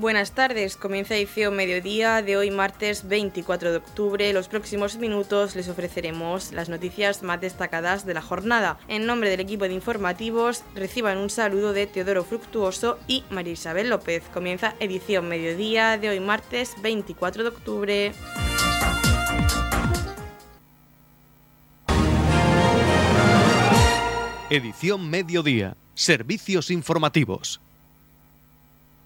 Buenas tardes, comienza edición mediodía de hoy martes 24 de octubre. Los próximos minutos les ofreceremos las noticias más destacadas de la jornada. En nombre del equipo de informativos, reciban un saludo de Teodoro Fructuoso y María Isabel López. Comienza edición mediodía de hoy martes 24 de octubre. Edición mediodía. Servicios informativos.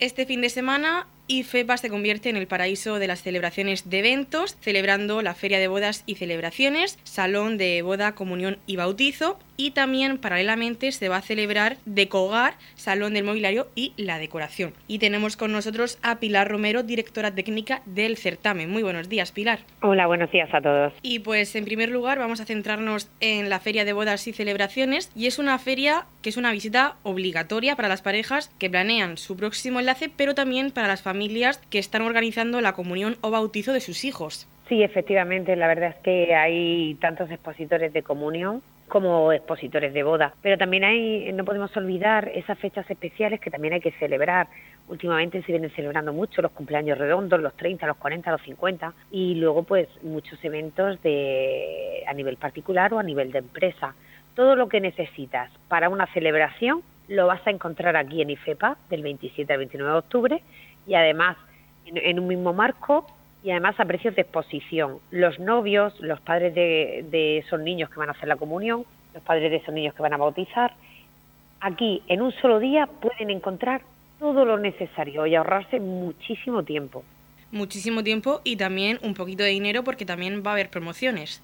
Este fin de semana IFEPA se convierte en el paraíso de las celebraciones de eventos, celebrando la Feria de Bodas y Celebraciones, Salón de Boda, Comunión y Bautizo, y también paralelamente se va a celebrar Decogar, Salón del Mobiliario y la Decoración. Y tenemos con nosotros a Pilar Romero, directora técnica del certamen. Muy buenos días, Pilar. Hola, buenos días a todos. Y pues en primer lugar vamos a centrarnos en la Feria de Bodas y Celebraciones, y es una feria que es una visita obligatoria para las parejas que planean su próximo enlace, pero también para las familias familias que están organizando la comunión o bautizo de sus hijos. Sí, efectivamente, la verdad es que hay tantos expositores de comunión como expositores de boda, pero también hay, no podemos olvidar esas fechas especiales que también hay que celebrar. Últimamente se vienen celebrando mucho los cumpleaños redondos, los 30, los 40, los 50 y luego pues muchos eventos de a nivel particular o a nivel de empresa. Todo lo que necesitas para una celebración lo vas a encontrar aquí en IFEPA del 27 al 29 de octubre y además en, un mismo marco y además a precios de exposición. Los novios, los padres de, esos niños que van a hacer la comunión, los padres de esos niños que van a bautizar, aquí en un solo día pueden encontrar todo lo necesario y ahorrarse muchísimo tiempo. Muchísimo tiempo y también un poquito de dinero porque también va a haber promociones.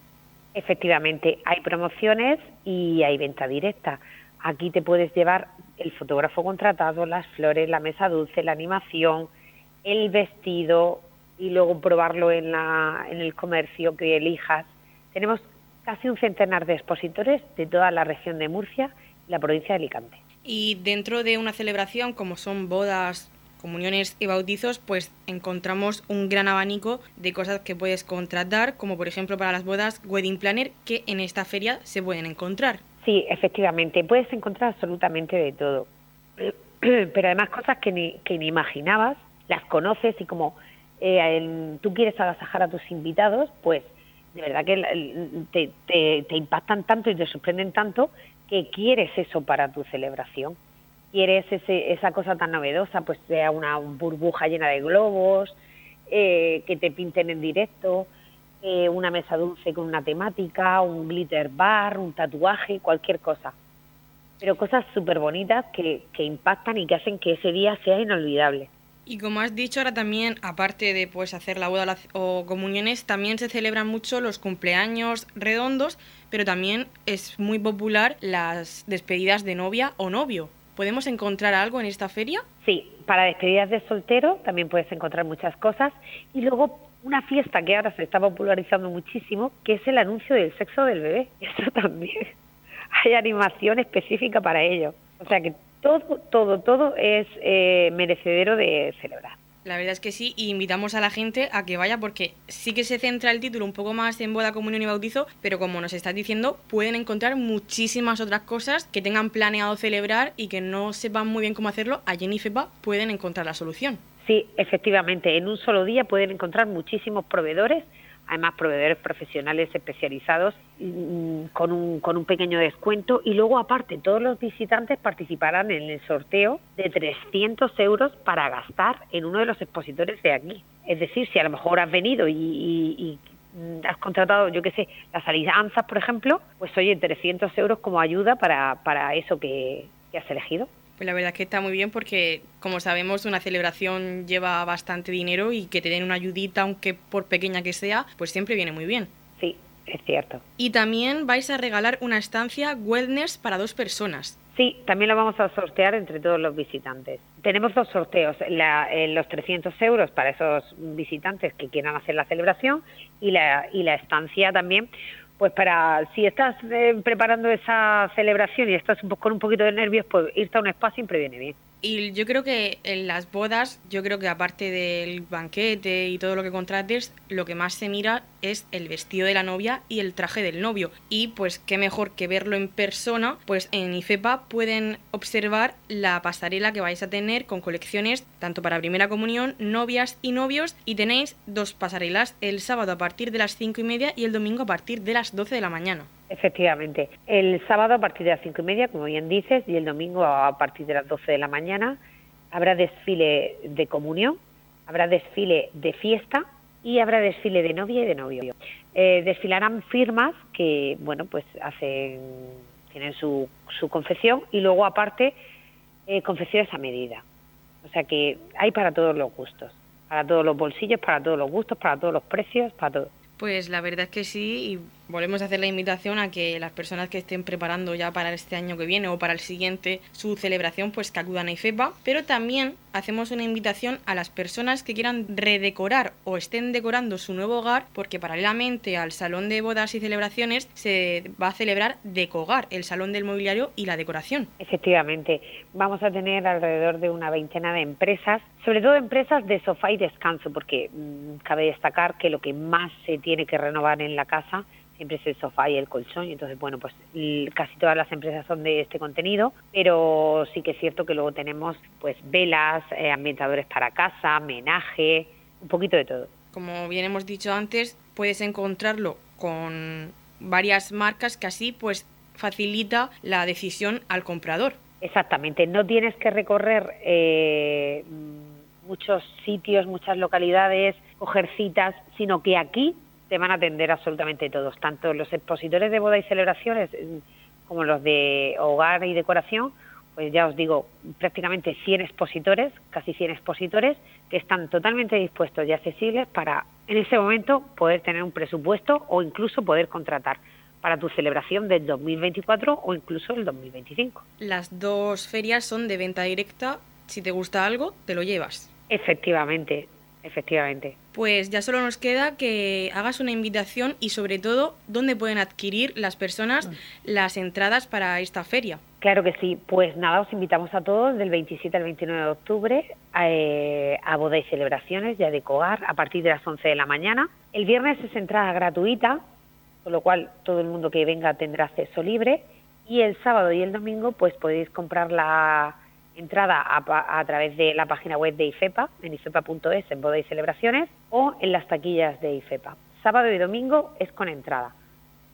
Efectivamente, hay promociones y hay venta directa. Aquí te puedes llevar el fotógrafo contratado, las flores, la mesa dulce, la animación, el vestido y luego probarlo en, la, en el comercio que elijas. Tenemos casi un centenar de expositores de toda la región de Murcia y la provincia de Alicante. Y dentro de una celebración como son bodas, comuniones y bautizos, pues encontramos un gran abanico de cosas que puedes contratar, como por ejemplo para las bodas Wedding Planner, que en esta feria se pueden encontrar. Sí, efectivamente, puedes encontrar absolutamente de todo. Pero además cosas que ni, que ni imaginabas, las conoces y como eh, tú quieres agasajar a tus invitados, pues de verdad que te, te, impactan tanto y te sorprenden tanto que quieres eso para tu celebración. Quieres ese, esa cosa tan novedosa, pues sea una burbuja llena de globos, eh, que te pinten en directo, eh, una mesa dulce con una temática, un glitter bar, un tatuaje, cualquier cosa. Pero cosas súper bonitas que, que impactan y que hacen que ese día sea inolvidable. Y como has dicho, ahora también, aparte de pues, hacer la boda o comuniones, también se celebran mucho los cumpleaños redondos, pero también es muy popular las despedidas de novia o novio. ¿Podemos encontrar algo en esta feria? Sí, para despedidas de soltero también puedes encontrar muchas cosas. Y luego una fiesta que ahora se está popularizando muchísimo, que es el anuncio del sexo del bebé. Eso también. Hay animación específica para ello. O sea que todo, todo, todo es eh, merecedero de celebrar. La verdad es que sí, y invitamos a la gente a que vaya porque sí que se centra el título un poco más en boda, comunión y bautizo, pero como nos estás diciendo, pueden encontrar muchísimas otras cosas que tengan planeado celebrar y que no sepan muy bien cómo hacerlo. Allí en IFEPA pueden encontrar la solución. Sí, efectivamente, en un solo día pueden encontrar muchísimos proveedores, además proveedores profesionales especializados mm, con un, con un pequeño descuento y luego aparte todos los visitantes participarán en el sorteo de 300 euros para gastar en uno de los expositores de aquí. Es decir, si a lo mejor has venido y, has contratado, yo qué sé, las alianzas, por ejemplo, pues oye, 300 euros como ayuda para, para eso que has elegido. Pues la verdad es que está muy bien porque, como sabemos, una celebración lleva bastante dinero y que te den una ayudita, aunque por pequeña que sea, pues siempre viene muy bien. Sí, es cierto. Y también vais a regalar una estancia wellness para dos personas. Sí, también lo vamos a sortear entre todos los visitantes. Tenemos dos sorteos, los 300 euros para esos visitantes que quieran hacer la celebración y la, y la estancia también pues para, si estás eh, preparando esa celebración y estás un con un poquito de nervios, pues irte a un spa siempre viene bien. Y yo creo que en las bodas, yo creo que aparte del banquete y todo lo que contrates, lo que más se mira es el vestido de la novia y el traje del novio. Y pues qué mejor que verlo en persona, pues en IFEPA pueden observar la pasarela que vais a tener con colecciones tanto para primera comunión, novias y novios. Y tenéis dos pasarelas el sábado a partir de las 5 y media y el domingo a partir de las 12 de la mañana. Efectivamente. El sábado a partir de las cinco y media, como bien dices, y el domingo a partir de las 12 de la mañana habrá desfile de comunión, habrá desfile de fiesta y habrá desfile de novia y de novio. Eh, desfilarán firmas que, bueno, pues hacen, tienen su, su confección y luego aparte eh, confecciones a medida. O sea que hay para todos los gustos, para todos los bolsillos, para todos los gustos, para todos los precios, para todo. Pues la verdad es que sí, y volvemos a hacer la invitación a que las personas que estén preparando ya para este año que viene o para el siguiente su celebración, pues que acudan a IFEPA, pero también hacemos una invitación a las personas que quieran redecorar o estén decorando su nuevo hogar, porque paralelamente al salón de bodas y celebraciones se va a celebrar Decogar, el salón del mobiliario y la decoración. Efectivamente, vamos a tener alrededor de una veintena de empresas, sobre todo empresas de sofá y descanso, porque mmm, cabe destacar que lo que más se tiene que renovar en la casa siempre es el sofá y el colchón, y entonces, bueno, pues casi todas las empresas son de este contenido, pero sí que es cierto que luego tenemos pues velas, eh, ambientadores para casa, menaje, un poquito de todo. Como bien hemos dicho antes, puedes encontrarlo con varias marcas que así pues facilita la decisión al comprador. Exactamente, no tienes que recorrer eh, muchos sitios, muchas localidades, coger citas, sino que aquí te van a atender absolutamente todos, tanto los expositores de boda y celebraciones mm, como los de hogar y decoración, pues ya os digo, prácticamente 100 expositores, casi 100 expositores, que están totalmente dispuestos y accesibles para en ese momento poder tener un presupuesto o incluso poder contratar para tu celebración del 2024 o incluso el 2025. Las dos ferias son de venta directa, si te gusta algo, te lo llevas. Efectivamente, efectivamente. Pues ya solo nos queda que hagas una invitación y sobre todo dónde pueden adquirir las personas mm. las entradas para esta feria. Claro que sí, pues nada, os invitamos a todos del 27 al 29 de octubre a, eh, a boda y celebraciones ya de Cogar a partir de las 11 de la mañana. El viernes es entrada gratuita, con lo cual todo el mundo que venga tendrá acceso libre y el sábado y el domingo pues podéis comprar la entrada a, a, través de la página web de IFEPA, en ifepa.es, en boda y celebraciones, o en las taquillas de IFEPA. Sábado y domingo es con entrada,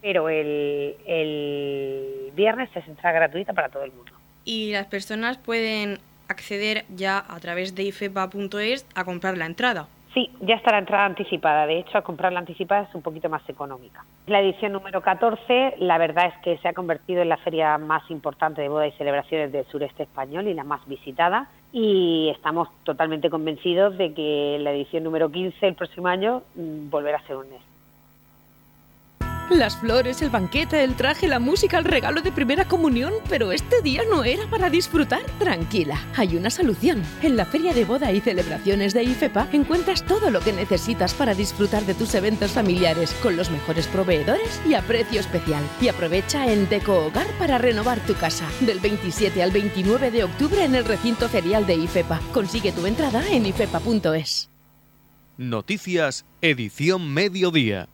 pero el, el viernes es entrada gratuita para todo el mundo. Y las personas pueden acceder ya a través de ifepa.es a comprar la entrada. Sí, ya está la entrada anticipada. De hecho, a comprar la anticipada es un poquito más económica. La edición número 14, la verdad es que se ha convertido en la feria más importante de bodas y celebraciones del sureste español y la más visitada. Y estamos totalmente convencidos de que la edición número 15 el próximo año mm, volverá a ser un éxito. Las flores, el banquete, el traje, la música, el regalo de primera comunión, pero este día no era para disfrutar. Tranquila, hay una solución. En la Feria de Boda y Celebraciones de IFEPA encuentras todo lo que necesitas para disfrutar de tus eventos familiares con los mejores proveedores y a precio especial. Y aprovecha en Deco Hogar para renovar tu casa. Del 27 al 29 de octubre en el recinto ferial de IFEPA. Consigue tu entrada en ifepa.es. Noticias, edición mediodía.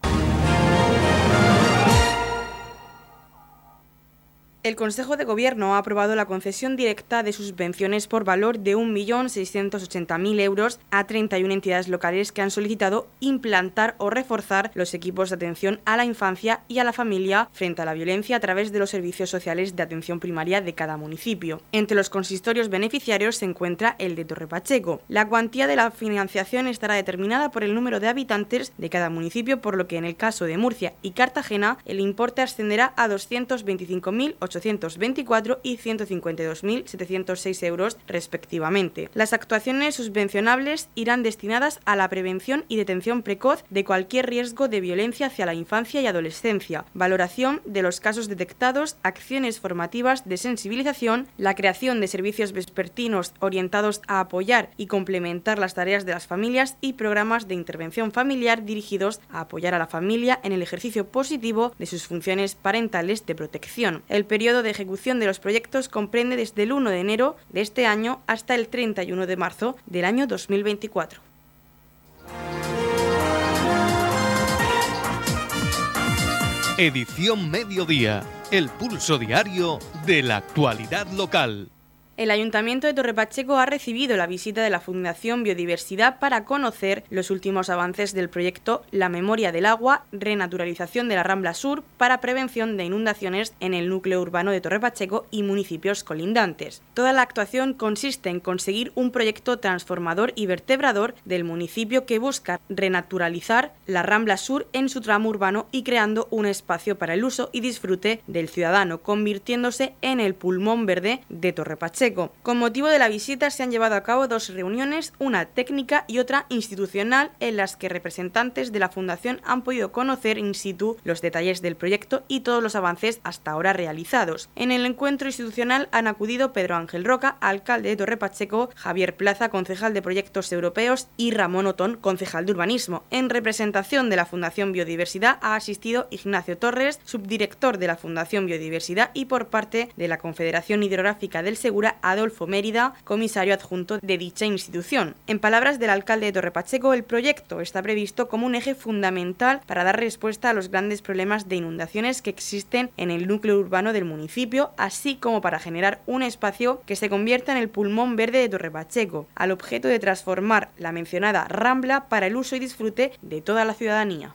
El Consejo de Gobierno ha aprobado la concesión directa de subvenciones por valor de 1.680.000 euros a 31 entidades locales que han solicitado implantar o reforzar los equipos de atención a la infancia y a la familia frente a la violencia a través de los servicios sociales de atención primaria de cada municipio. Entre los consistorios beneficiarios se encuentra el de Torre Pacheco. La cuantía de la financiación estará determinada por el número de habitantes de cada municipio, por lo que en el caso de Murcia y Cartagena el importe ascenderá a 225.800 824 y 152.706 euros respectivamente. Las actuaciones subvencionables irán destinadas a la prevención y detención precoz de cualquier riesgo de violencia hacia la infancia y adolescencia, valoración de los casos detectados, acciones formativas de sensibilización, la creación de servicios vespertinos orientados a apoyar y complementar las tareas de las familias y programas de intervención familiar dirigidos a apoyar a la familia en el ejercicio positivo de sus funciones parentales de protección. El periodo de ejecución de los proyectos comprende desde el 1 de enero de este año hasta el 31 de marzo del año 2024. Edición Mediodía, el pulso diario de la actualidad local. El Ayuntamiento de Torrepacheco ha recibido la visita de la Fundación Biodiversidad para conocer los últimos avances del proyecto La Memoria del Agua, renaturalización de la Rambla Sur para prevención de inundaciones en el núcleo urbano de Torrepacheco y municipios colindantes. Toda la actuación consiste en conseguir un proyecto transformador y vertebrador del municipio que busca renaturalizar la Rambla Sur en su tramo urbano y creando un espacio para el uso y disfrute del ciudadano, convirtiéndose en el pulmón verde de Torrepacheco. Con motivo de la visita se han llevado a cabo dos reuniones, una técnica y otra institucional, en las que representantes de la Fundación han podido conocer in situ los detalles del proyecto y todos los avances hasta ahora realizados. En el encuentro institucional han acudido Pedro Ángel Roca, alcalde de Torre Pacheco, Javier Plaza, concejal de Proyectos Europeos y Ramón Otón, concejal de Urbanismo. En representación de la Fundación Biodiversidad ha asistido Ignacio Torres, subdirector de la Fundación Biodiversidad y por parte de la Confederación Hidrográfica del Segura Adolfo Mérida, comisario adjunto de dicha institución. En palabras del alcalde de Torrepacheco, el proyecto está previsto como un eje fundamental para dar respuesta a los grandes problemas de inundaciones que existen en el núcleo urbano del municipio, así como para generar un espacio que se convierta en el pulmón verde de Torrepacheco, al objeto de transformar la mencionada Rambla para el uso y disfrute de toda la ciudadanía.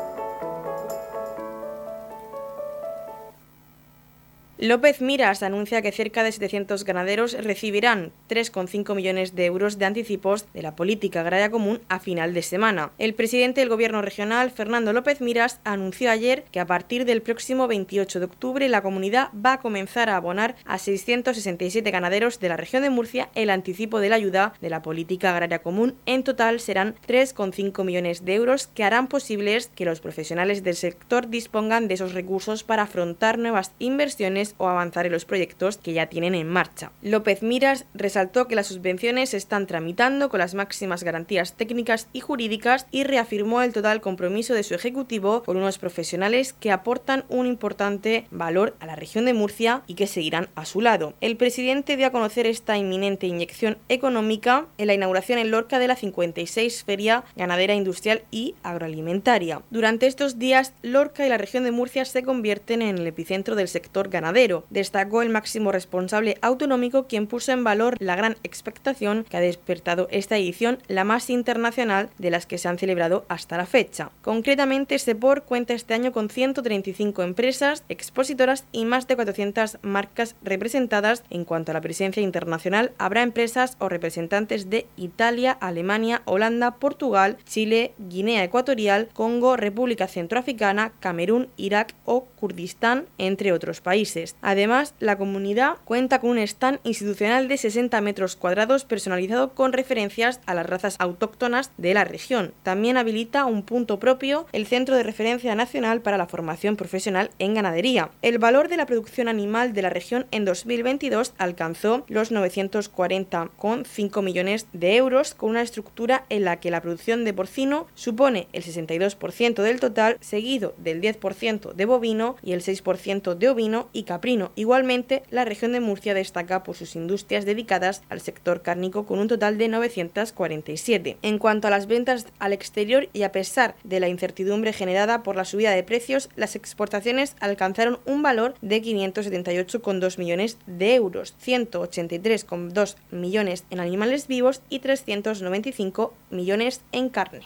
López Miras anuncia que cerca de 700 ganaderos recibirán 3,5 millones de euros de anticipos de la política agraria común a final de semana. El presidente del Gobierno regional, Fernando López Miras, anunció ayer que a partir del próximo 28 de octubre la comunidad va a comenzar a abonar a 667 ganaderos de la región de Murcia el anticipo de la ayuda de la política agraria común. En total serán 3,5 millones de euros que harán posibles que los profesionales del sector dispongan de esos recursos para afrontar nuevas inversiones o avanzar en los proyectos que ya tienen en marcha. López Miras resaltó que las subvenciones se están tramitando con las máximas garantías técnicas y jurídicas y reafirmó el total compromiso de su ejecutivo con unos profesionales que aportan un importante valor a la región de Murcia y que seguirán a su lado. El presidente dio a conocer esta inminente inyección económica en la inauguración en Lorca de la 56 Feria Ganadera Industrial y Agroalimentaria. Durante estos días, Lorca y la región de Murcia se convierten en el epicentro del sector ganadero Destacó el máximo responsable autonómico quien puso en valor la gran expectación que ha despertado esta edición, la más internacional de las que se han celebrado hasta la fecha. Concretamente, Sepor cuenta este año con 135 empresas, expositoras y más de 400 marcas representadas. En cuanto a la presencia internacional, habrá empresas o representantes de Italia, Alemania, Holanda, Portugal, Chile, Guinea Ecuatorial, Congo, República Centroafricana, Camerún, Irak o Kurdistán, entre otros países. Además, la comunidad cuenta con un stand institucional de 60 metros cuadrados personalizado con referencias a las razas autóctonas de la región. También habilita un punto propio el Centro de Referencia Nacional para la Formación Profesional en Ganadería. El valor de la producción animal de la región en 2022 alcanzó los 940,5 millones de euros con una estructura en la que la producción de porcino supone el 62% del total, seguido del 10% de bovino y el 6% de ovino y caprino. Igualmente, la región de Murcia destaca por sus industrias dedicadas al sector cárnico con un total de 947. En cuanto a las ventas al exterior y a pesar de la incertidumbre generada por la subida de precios, las exportaciones alcanzaron un valor de 578,2 millones de euros, 183,2 millones en animales vivos y 395 millones en carne.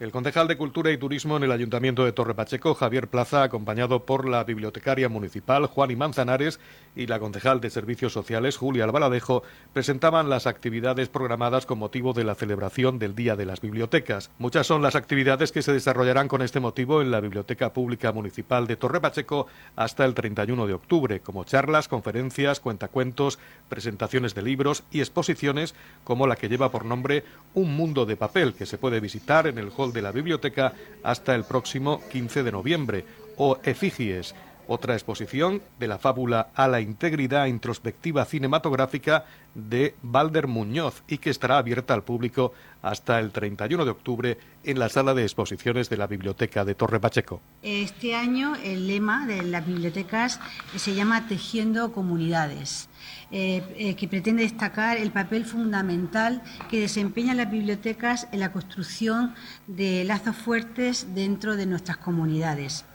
El concejal de Cultura y Turismo en el Ayuntamiento de Torre Pacheco, Javier Plaza, acompañado por la bibliotecaria municipal Juan y Manzanares y la concejal de Servicios Sociales Julia Albaladejo, presentaban las actividades programadas con motivo de la celebración del Día de las Bibliotecas. Muchas son las actividades que se desarrollarán con este motivo en la Biblioteca Pública Municipal de Torre Pacheco hasta el 31 de octubre, como charlas, conferencias, cuentacuentos, presentaciones de libros y exposiciones como la que lleva por nombre Un Mundo de Papel, que se puede visitar en el hall de la biblioteca hasta el próximo 15 de noviembre, o Efigies, otra exposición de la fábula a la integridad introspectiva cinematográfica de Balder Muñoz y que estará abierta al público hasta el 31 de octubre en la sala de exposiciones de la Biblioteca de Torre Pacheco. Este año el lema de las bibliotecas se llama Tejiendo Comunidades. Eh, eh, que pretende destacar el papel fundamental que desempeñan las bibliotecas en la construcción de lazos fuertes dentro de nuestras comunidades.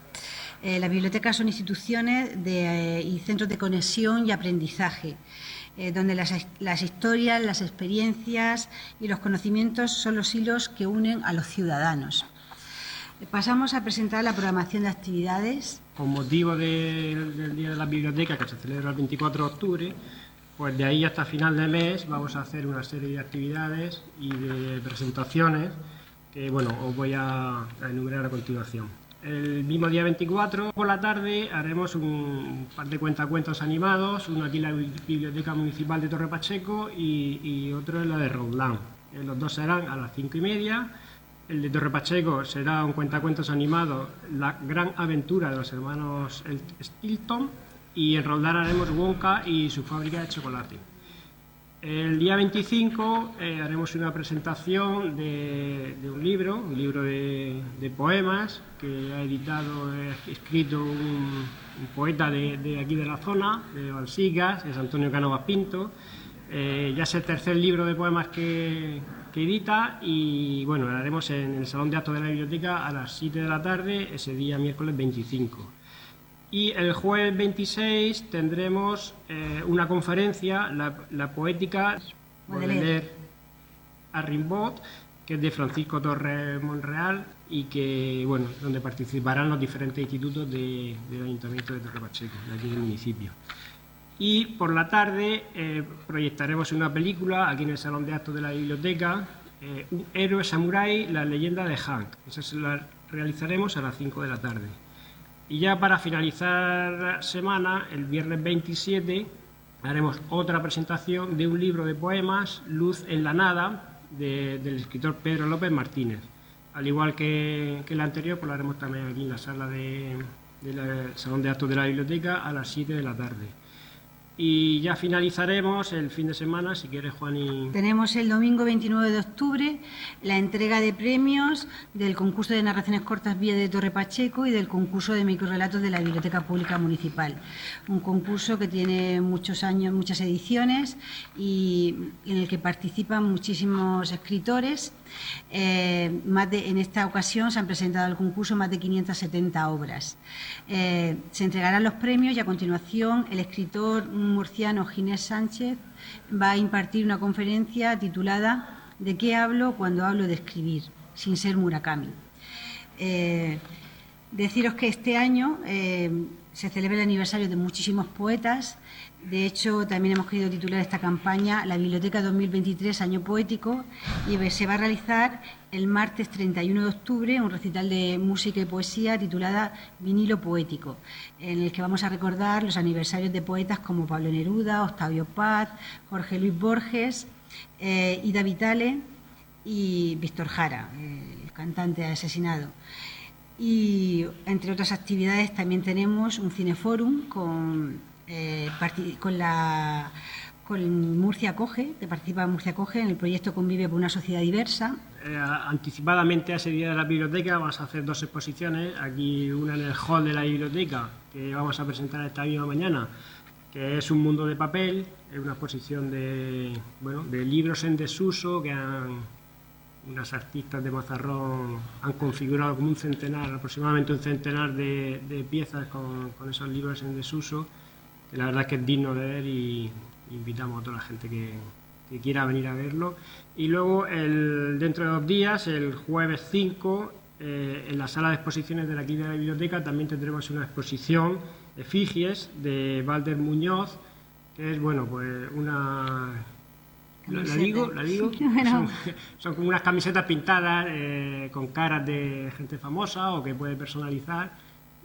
Eh, las bibliotecas son instituciones y centros de conexión y aprendizaje, donde las, historias, las experiencias y los conocimientos son los hilos que unen a los ciudadanos. Pasamos a presentar la programación de actividades. Con motivo del Día de la Biblioteca, que se celebra el 24 de octubre, pues de ahí hasta final de mes vamos a hacer una serie de actividades y de presentaciones que bueno, os voy a, enumerar a continuación. El mismo día 24 por la tarde haremos un par de cuentacuentos animados, uno aquí en la Biblioteca Municipal de Torre Pacheco y, otro en la de Roldán. Eh, los dos serán a las cinco y media. El de Torre Pacheco será un cuentacuentos animado, La gran aventura de los hermanos Stilton y en Roldán haremos Wonka y su fábrica de chocolate. El día 25 eh, haremos una presentación de, un libro, un libro de, poemas que ha editado, ha escrito un, poeta de, aquí de la zona, de Balsigas, es Antonio Canovas Pinto. Eh, ya es el tercer libro de poemas que, que edita y bueno, lo haremos en el Salón de Actos de la Biblioteca a las 7 de la tarde, ese día miércoles 25. Y el jueves 26 tendremos eh, una conferencia, la, poética a Rimbaud, que es de Francisco Torres Monreal y que, bueno, donde participarán los diferentes institutos del Ayuntamiento de Torre Pacheco, de aquí del municipio. Y por la tarde eh, proyectaremos una película aquí en el Salón de Actos de la Biblioteca, eh, Un héroe samurái, la leyenda de Hank. Esa se la realizaremos a las 5 de la tarde. Y ya para finalizar semana, el viernes 27, haremos otra presentación de un libro de poemas, Luz en la Nada, del escritor Pedro López Martínez. Al igual que, que el anterior, pues lo haremos también aquí en la sala del Salón de Actos de la Biblioteca a las 7 de la tarde. Y ya finalizaremos el fin de semana, si quieres, Juan. Tenemos el domingo 29 de octubre la entrega de premios del concurso de narraciones cortas Vía de Torre Pacheco y del concurso de microrelatos de la Biblioteca Pública Municipal. Un concurso que tiene muchos años, muchas ediciones y en el que participan muchísimos escritores. Eh, en esta ocasión se han presentado al concurso más de 570 obras. Eh, se entregarán los premios y a continuación el escritor murciano Ginés Sánchez va a impartir una conferencia titulada ¿De qué hablo cuando hablo de escribir? sin ser Murakami. Eh, deciros que este año se celebra el aniversario de muchísimos poetas. De hecho, también hemos querido titular esta campaña La Biblioteca 2023, Año Poético, y se va a realizar el martes 31 de octubre un recital de música y poesía titulada Vinilo Poético, en el que vamos a recordar los aniversarios de poetas como Pablo Neruda, Octavio Paz, Jorge Luis Borges, eh, Ida Vitale y Víctor Jara, el cantante asesinado. Y entre otras actividades también tenemos un cineforum con, eh, con la con Murcia Coge, que participa Murcia Coge en el proyecto Convive por una sociedad diversa. Eh, anticipadamente a ese día de la biblioteca vamos a hacer dos exposiciones, aquí una en el hall de la biblioteca, que vamos a presentar esta misma mañana, que es Un mundo de papel, es una exposición de, bueno, de libros en desuso que han, unas artistas de Mazarrón han configurado como un centenar, aproximadamente un centenar de, piezas con, con, esos libros en desuso, la verdad es que es digno de ver y invitamos a toda la gente que, que quiera venir a verlo. Y luego, el, dentro de dos días, el jueves 5, eh, en la sala de exposiciones de la Quinta de la Biblioteca también tendremos una exposición de Figies de Valder Muñoz, que es, bueno, pues una... ¿La, digo? ¿La digo? Son, como unas camisetas pintadas eh, con caras de gente famosa o que puede personalizar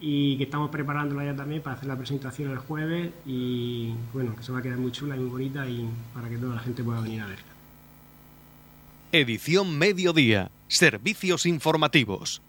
y que estamos preparándola ya también para hacer la presentación el jueves y bueno, que se va a quedar muy chula y muy bonita y para que toda la gente pueda venir a verla. Edición Mediodía. Servicios informativos.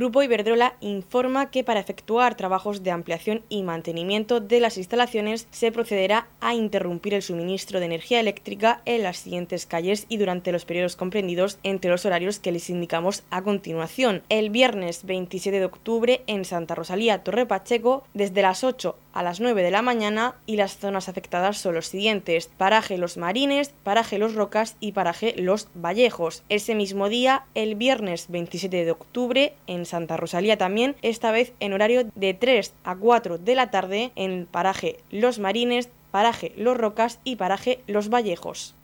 Grupo Iberdrola informa que para efectuar trabajos de ampliación y mantenimiento de las instalaciones se procederá a interrumpir el suministro de energía eléctrica en las siguientes calles y durante los periodos comprendidos entre los horarios que les indicamos a continuación. El viernes 27 de octubre en Santa Rosalía, Torre Pacheco, desde las 8 a las 9 de la mañana y las zonas afectadas son los siguientes: Paraje Los Marines, Paraje Los Rocas y Paraje Los Vallejos. Ese mismo día, el viernes 27 de octubre, en Santa Rosalía también, esta vez en horario de 3 a 4 de la tarde en Paraje Los Marines, Paraje Los Rocas y Paraje Los Vallejos.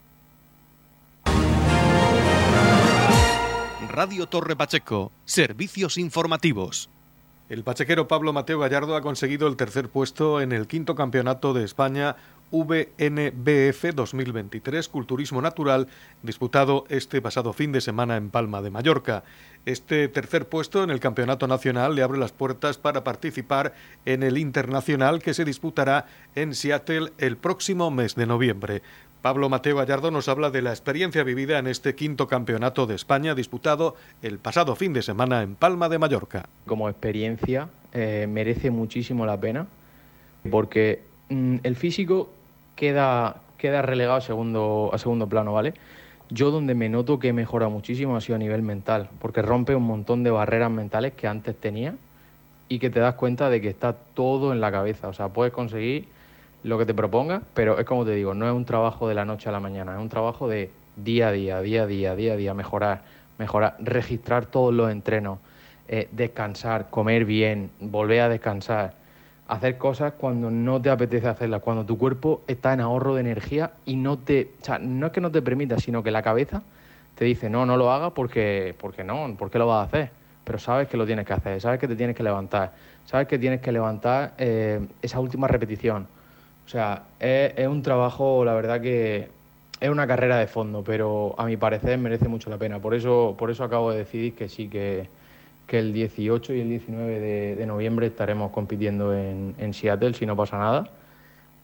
Radio Torre Pacheco, servicios informativos. El pachequero Pablo Mateo Gallardo ha conseguido el tercer puesto en el quinto campeonato de España VNBF 2023 Culturismo Natural, disputado este pasado fin de semana en Palma de Mallorca. Este tercer puesto en el Campeonato Nacional le abre las puertas para participar en el Internacional que se disputará en Seattle el próximo mes de noviembre. Pablo Mateo Gallardo nos habla de la experiencia vivida en este quinto campeonato de España disputado el pasado fin de semana en Palma de Mallorca. Como experiencia eh, merece muchísimo la pena porque mm, el físico queda, queda relegado a segundo, a segundo plano, ¿vale? Yo donde me noto que mejora muchísimo ha sido a nivel mental, porque rompe un montón de barreras mentales que antes tenía y que te das cuenta de que está todo en la cabeza. O sea, puedes conseguir lo que te proponga, pero es como te digo, no es un trabajo de la noche a la mañana, es un trabajo de día a día, día a día, día a día, mejorar, mejorar, registrar todos los entrenos, eh, descansar, comer bien, volver a descansar, hacer cosas cuando no te apetece hacerlas, cuando tu cuerpo está en ahorro de energía y no te, o sea, no es que no te permita, sino que la cabeza te dice, no, no lo hagas porque, porque no, ¿por qué lo vas a hacer? Pero sabes que lo tienes que hacer, sabes que te tienes que levantar, sabes que tienes que levantar eh, esa última repetición o sea, es, un trabajo, la verdad que es una carrera de fondo, pero a mi parecer merece mucho la pena. Por eso, por eso acabo de decidir que sí, que, el 18 y el 19 de, noviembre estaremos compitiendo en, Seattle si no pasa nada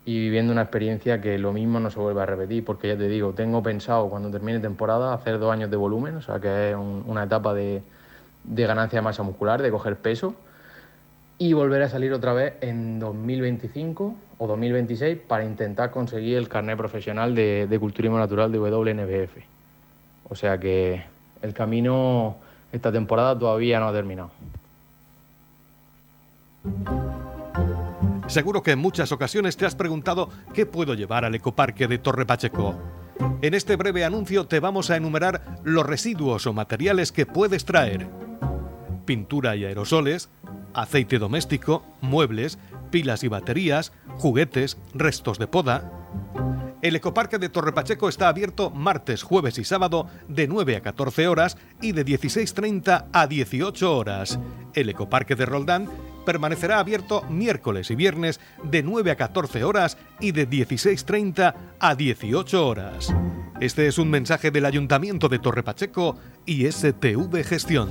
y viviendo una experiencia que lo mismo no se vuelve a repetir, porque ya te digo, tengo pensado cuando termine temporada hacer dos años de volumen, o sea que es una etapa de, de ganancia de masa muscular, de coger peso y volver a salir otra vez en 2025 o 2026 para intentar conseguir el carnet profesional de, de culturismo natural de WNBF. O sea que el camino esta temporada todavía no ha terminado. Seguro que en muchas ocasiones te has preguntado qué puedo llevar al ecoparque de Torre Pacheco. En este breve anuncio te vamos a enumerar los residuos o materiales que puedes traer. Pintura y aerosoles, aceite doméstico, muebles, pilas y baterías, juguetes, restos de poda. El ecoparque de Torre Pacheco está abierto martes, jueves y sábado de 9 a 14 horas y de 16.30 a 18 horas. El ecoparque de Roldán permanecerá abierto miércoles y viernes de 9 a 14 horas y de 16.30 a 18 horas. Este es un mensaje del Ayuntamiento de Torre Pacheco y STV Gestión.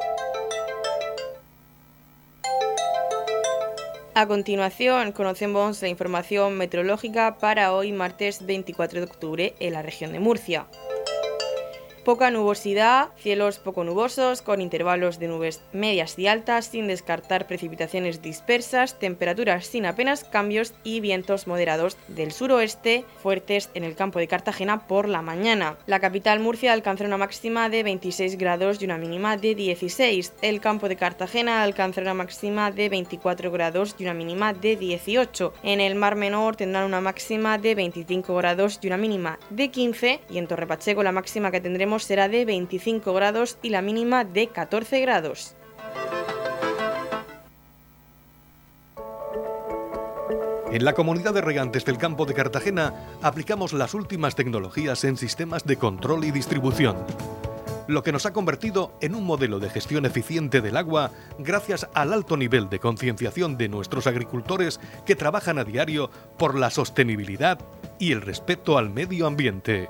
A continuación, conocemos la información meteorológica para hoy, martes 24 de octubre, en la región de Murcia. Poca nubosidad, cielos poco nubosos, con intervalos de nubes medias y altas, sin descartar precipitaciones dispersas, temperaturas sin apenas cambios y vientos moderados del suroeste, fuertes en el campo de Cartagena por la mañana. La capital Murcia alcanzará una máxima de 26 grados y una mínima de 16. El campo de Cartagena alcanzará una máxima de 24 grados y una mínima de 18. En el Mar Menor tendrán una máxima de 25 grados y una mínima de 15. Y en Torre Pacheco la máxima que tendremos será de 25 grados y la mínima de 14 grados. En la comunidad de regantes del campo de Cartagena aplicamos las últimas tecnologías en sistemas de control y distribución, lo que nos ha convertido en un modelo de gestión eficiente del agua gracias al alto nivel de concienciación de nuestros agricultores que trabajan a diario por la sostenibilidad y el respeto al medio ambiente.